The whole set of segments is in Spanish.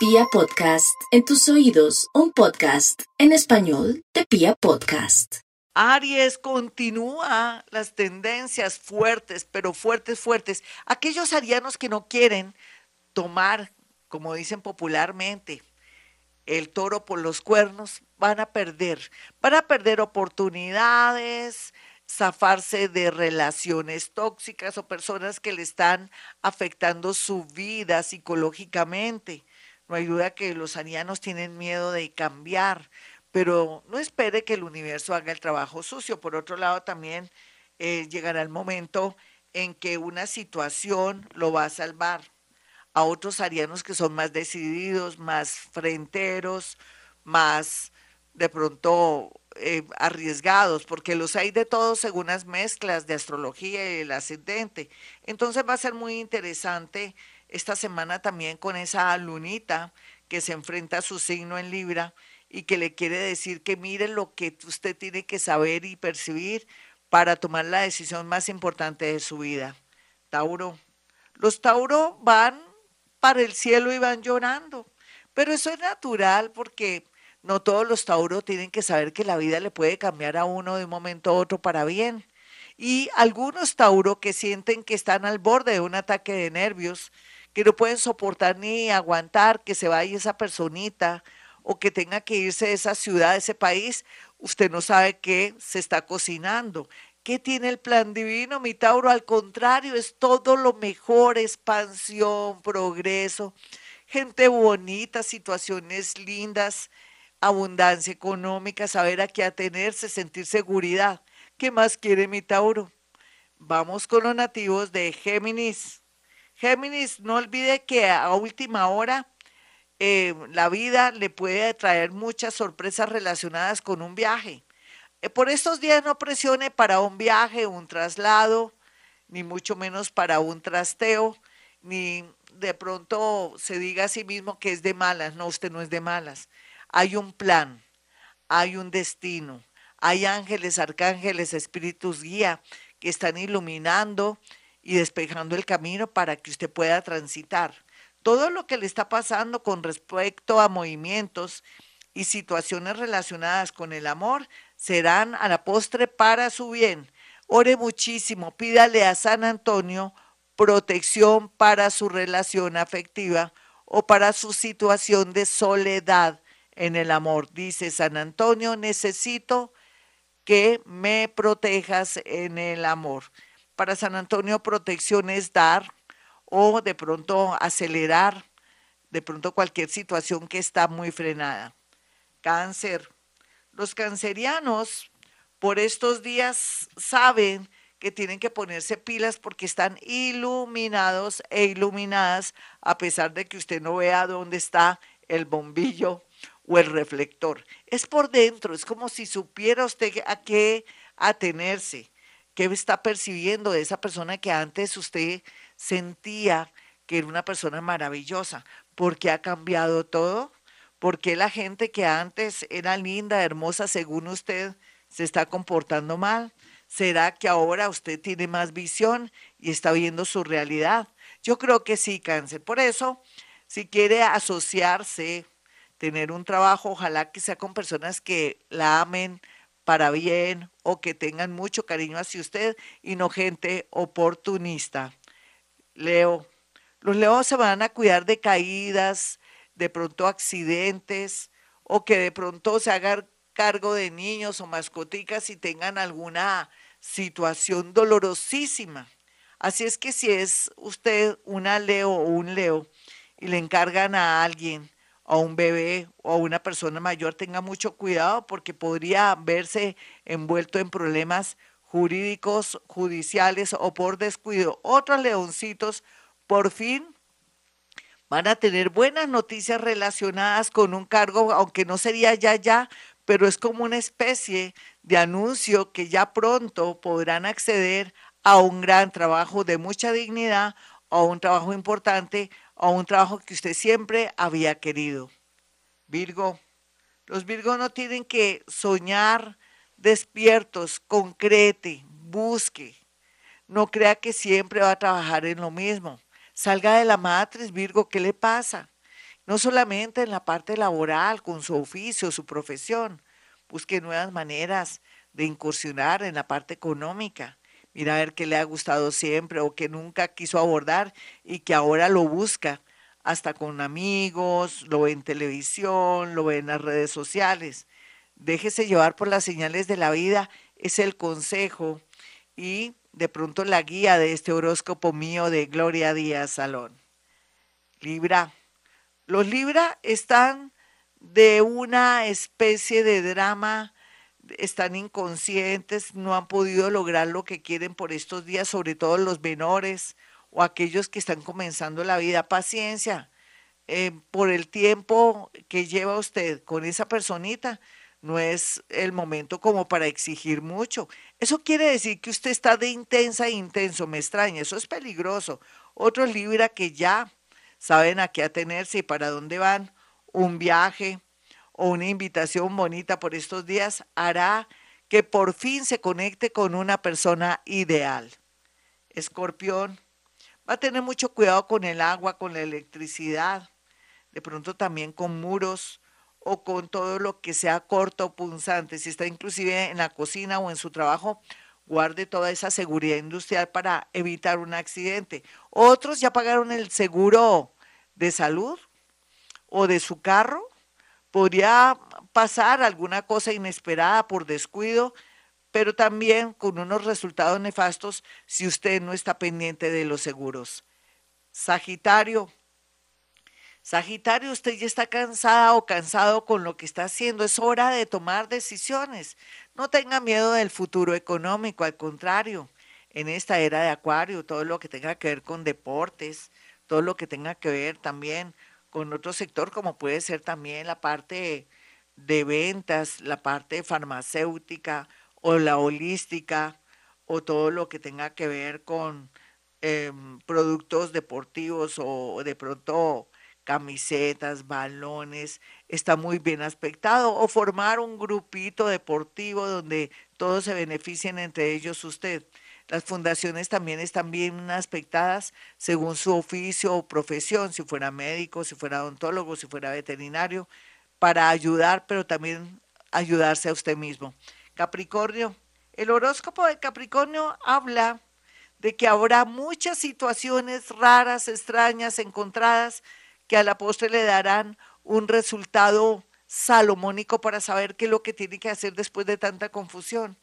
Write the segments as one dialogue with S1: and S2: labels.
S1: Pia Podcast, en tus oídos, un podcast en español de Pia Podcast.
S2: Aries continúa las tendencias fuertes, pero fuertes, fuertes. Aquellos arianos que no quieren tomar, como dicen popularmente, el toro por los cuernos, van a perder. Van a perder oportunidades, zafarse de relaciones tóxicas o personas que le están afectando su vida psicológicamente. No hay duda que los arianos tienen miedo de cambiar, pero no espere que el universo haga el trabajo sucio. Por otro lado, también eh, llegará el momento en que una situación lo va a salvar. A otros arianos que son más decididos, más frenteros, más de pronto eh, arriesgados, porque los hay de todos según las mezclas de astrología y el ascendente. Entonces va a ser muy interesante esta semana también con esa lunita que se enfrenta a su signo en Libra y que le quiere decir que mire lo que usted tiene que saber y percibir para tomar la decisión más importante de su vida. Tauro. Los Tauro van para el cielo y van llorando, pero eso es natural porque no todos los Tauro tienen que saber que la vida le puede cambiar a uno de un momento a otro para bien. Y algunos Tauro que sienten que están al borde de un ataque de nervios, que no pueden soportar ni aguantar que se vaya esa personita o que tenga que irse de esa ciudad, de ese país, usted no sabe qué se está cocinando. ¿Qué tiene el plan divino, mi Tauro? Al contrario, es todo lo mejor, expansión, progreso, gente bonita, situaciones lindas, abundancia económica, saber a qué atenerse, sentir seguridad. ¿Qué más quiere mi Tauro? Vamos con los nativos de Géminis. Géminis, no olvide que a última hora eh, la vida le puede traer muchas sorpresas relacionadas con un viaje. Eh, por estos días no presione para un viaje, un traslado, ni mucho menos para un trasteo, ni de pronto se diga a sí mismo que es de malas. No, usted no es de malas. Hay un plan, hay un destino, hay ángeles, arcángeles, espíritus guía que están iluminando y despejando el camino para que usted pueda transitar. Todo lo que le está pasando con respecto a movimientos y situaciones relacionadas con el amor serán a la postre para su bien. Ore muchísimo, pídale a San Antonio protección para su relación afectiva o para su situación de soledad en el amor. Dice San Antonio, necesito que me protejas en el amor para San Antonio protección es dar o de pronto acelerar de pronto cualquier situación que está muy frenada. Cáncer. Los cancerianos por estos días saben que tienen que ponerse pilas porque están iluminados e iluminadas a pesar de que usted no vea dónde está el bombillo o el reflector. Es por dentro, es como si supiera usted a qué atenerse. ¿Qué está percibiendo de esa persona que antes usted sentía que era una persona maravillosa? ¿Por qué ha cambiado todo? ¿Por qué la gente que antes era linda, hermosa, según usted, se está comportando mal? ¿Será que ahora usted tiene más visión y está viendo su realidad? Yo creo que sí, cáncer. Por eso, si quiere asociarse, tener un trabajo, ojalá que sea con personas que la amen, para bien o que tengan mucho cariño hacia usted y no gente oportunista. Leo, los leones se van a cuidar de caídas, de pronto accidentes o que de pronto se hagan cargo de niños o mascoticas y tengan alguna situación dolorosísima. Así es que si es usted una leo o un leo y le encargan a alguien a un bebé o a una persona mayor tenga mucho cuidado porque podría verse envuelto en problemas jurídicos, judiciales o por descuido. Otros leoncitos, por fin, van a tener buenas noticias relacionadas con un cargo, aunque no sería ya ya, pero es como una especie de anuncio que ya pronto podrán acceder a un gran trabajo de mucha dignidad o a un trabajo importante o un trabajo que usted siempre había querido. Virgo, los Virgos no tienen que soñar despiertos, concrete, busque. No crea que siempre va a trabajar en lo mismo. Salga de la matriz, Virgo, ¿qué le pasa? no solamente en la parte laboral, con su oficio, su profesión, busque nuevas maneras de incursionar en la parte económica. Mira a ver qué le ha gustado siempre o que nunca quiso abordar y que ahora lo busca, hasta con amigos, lo ve en televisión, lo ve en las redes sociales. Déjese llevar por las señales de la vida, es el consejo y de pronto la guía de este horóscopo mío de Gloria Díaz Salón. Libra. Los Libra están de una especie de drama, están inconscientes, no han podido lograr lo que quieren por estos días, sobre todo los menores o aquellos que están comenzando la vida. Paciencia, eh, por el tiempo que lleva usted con esa personita, no es el momento como para exigir mucho. Eso quiere decir que usted está de intensa e intenso, me extraña, eso es peligroso. Otros Libra que ya saben a qué atenerse y para dónde van, un viaje o una invitación bonita por estos días hará que por fin se conecte con una persona ideal. Escorpión, va a tener mucho cuidado con el agua, con la electricidad, de pronto también con muros o con todo lo que sea corto o punzante. Si está inclusive en la cocina o en su trabajo, guarde toda esa seguridad industrial para evitar un accidente. Otros ya pagaron el seguro de salud o de su carro, podría pasar alguna cosa inesperada por descuido, pero también con unos resultados nefastos si usted no está pendiente de los seguros. Sagitario. Sagitario, usted ya está cansada o cansado con lo que está haciendo. Es hora de tomar decisiones. No tenga miedo del futuro económico, al contrario. En esta era de Acuario, todo lo que tenga que ver con deportes, todo lo que tenga que ver también con otro sector, como puede ser también la parte de ventas, la parte farmacéutica o la holística o todo lo que tenga que ver con em, productos deportivos o de pronto camisetas, balones, está muy bien aspectado, o formar un grupito deportivo donde todos se beneficien entre ellos usted. Las fundaciones también están bien aspectadas según su oficio o profesión, si fuera médico, si fuera odontólogo, si fuera veterinario, para ayudar, pero también ayudarse a usted mismo. Capricornio, el horóscopo de Capricornio habla de que habrá muchas situaciones raras, extrañas, encontradas, que a la postre le darán un resultado salomónico para saber qué es lo que tiene que hacer después de tanta confusión.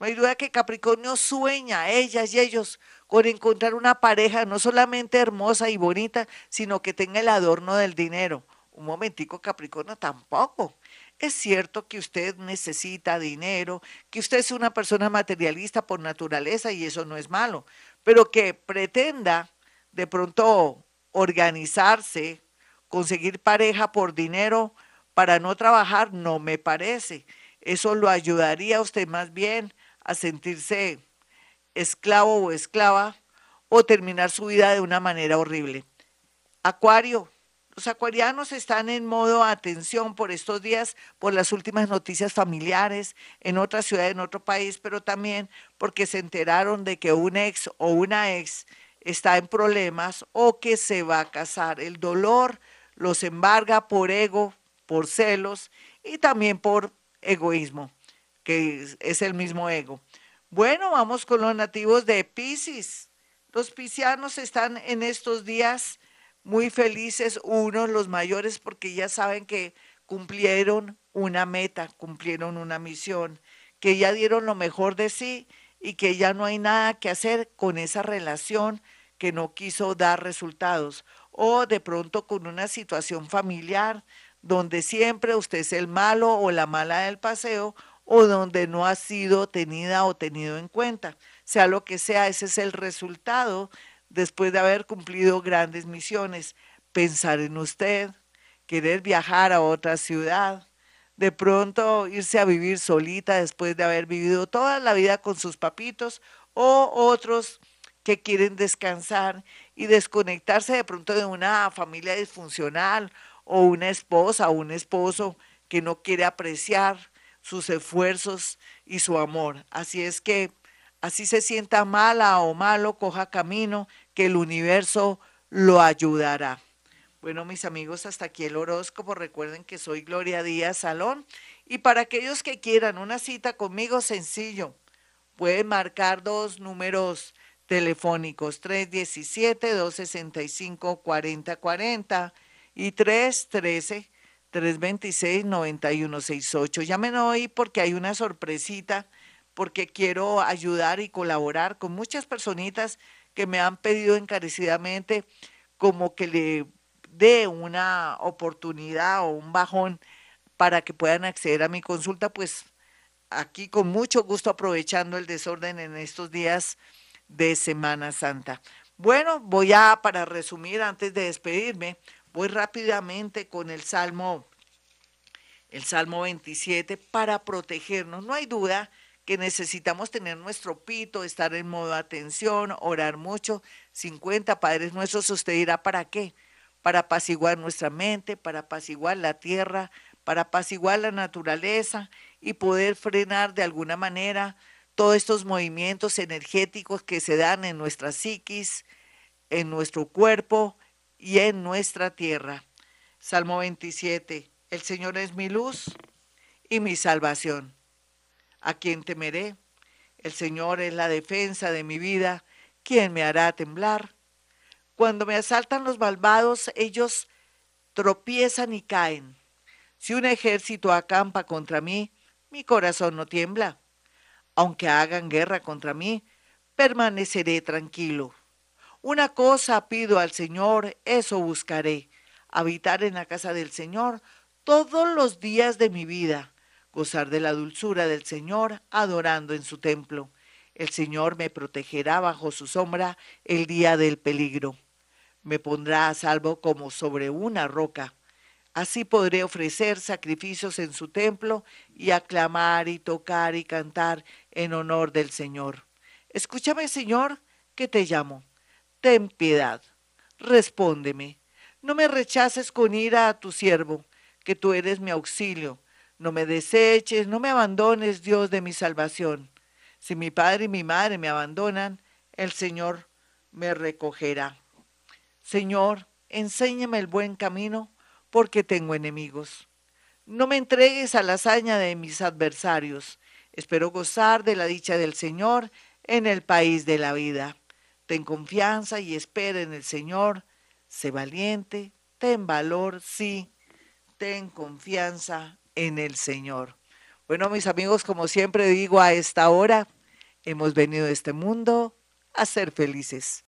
S2: No hay duda que Capricornio sueña, ellas y ellos, con encontrar una pareja no solamente hermosa y bonita, sino que tenga el adorno del dinero. Un momentico, Capricornio, tampoco. Es cierto que usted necesita dinero, que usted es una persona materialista por naturaleza y eso no es malo, pero que pretenda de pronto organizarse, conseguir pareja por dinero para no trabajar, no me parece. Eso lo ayudaría a usted más bien a sentirse esclavo o esclava o terminar su vida de una manera horrible. Acuario, los acuarianos están en modo atención por estos días, por las últimas noticias familiares en otra ciudad, en otro país, pero también porque se enteraron de que un ex o una ex está en problemas o que se va a casar. El dolor los embarga por ego, por celos y también por egoísmo que es el mismo ego. Bueno, vamos con los nativos de Pisces. Los piscianos están en estos días muy felices, unos los mayores, porque ya saben que cumplieron una meta, cumplieron una misión, que ya dieron lo mejor de sí y que ya no hay nada que hacer con esa relación que no quiso dar resultados o de pronto con una situación familiar donde siempre usted es el malo o la mala del paseo o donde no ha sido tenida o tenido en cuenta. Sea lo que sea, ese es el resultado después de haber cumplido grandes misiones. Pensar en usted, querer viajar a otra ciudad, de pronto irse a vivir solita después de haber vivido toda la vida con sus papitos o otros que quieren descansar y desconectarse de pronto de una familia disfuncional o una esposa o un esposo que no quiere apreciar sus esfuerzos y su amor. Así es que así se sienta mala o malo, coja camino, que el universo lo ayudará. Bueno, mis amigos, hasta aquí el horóscopo. Recuerden que soy Gloria Díaz Salón. Y para aquellos que quieran una cita conmigo, sencillo, pueden marcar dos números telefónicos, 317-265-4040 y 313-326-9168. Llamen hoy porque hay una sorpresita, porque quiero ayudar y colaborar con muchas personitas que me han pedido encarecidamente como que le dé una oportunidad o un bajón para que puedan acceder a mi consulta, pues aquí con mucho gusto aprovechando el desorden en estos días de Semana Santa. Bueno, voy a, para resumir, antes de despedirme, voy rápidamente con el Salmo, el Salmo 27, para protegernos. No hay duda que necesitamos tener nuestro pito, estar en modo atención, orar mucho. 50 Padres Nuestros, usted dirá, ¿para qué? Para apaciguar nuestra mente, para apaciguar la tierra, para apaciguar la naturaleza y poder frenar de alguna manera todos estos movimientos energéticos que se dan en nuestra psiquis, en nuestro cuerpo y en nuestra tierra. Salmo 27. El Señor es mi luz y mi salvación. ¿A quién temeré? El Señor es la defensa de mi vida. ¿Quién me hará temblar? Cuando me asaltan los malvados, ellos tropiezan y caen. Si un ejército acampa contra mí, mi corazón no tiembla. Aunque hagan guerra contra mí, permaneceré tranquilo. Una cosa pido al Señor, eso buscaré, habitar en la casa del Señor todos los días de mi vida, gozar de la dulzura del Señor, adorando en su templo. El Señor me protegerá bajo su sombra el día del peligro. Me pondrá a salvo como sobre una roca Así podré ofrecer sacrificios en su templo y aclamar y tocar y cantar en honor del Señor. Escúchame, Señor, que te llamo. Ten piedad. Respóndeme. No me rechaces con ira a tu siervo, que tú eres mi auxilio. No me deseches, no me abandones, Dios de mi salvación. Si mi padre y mi madre me abandonan, el Señor me recogerá. Señor, enséñame el buen camino porque tengo enemigos. No me entregues a la hazaña de mis adversarios. Espero gozar de la dicha del Señor en el país de la vida. Ten confianza y espera en el Señor. Sé valiente, ten valor, sí, ten confianza en el Señor. Bueno, mis amigos, como siempre digo a esta hora, hemos venido a este mundo a ser felices.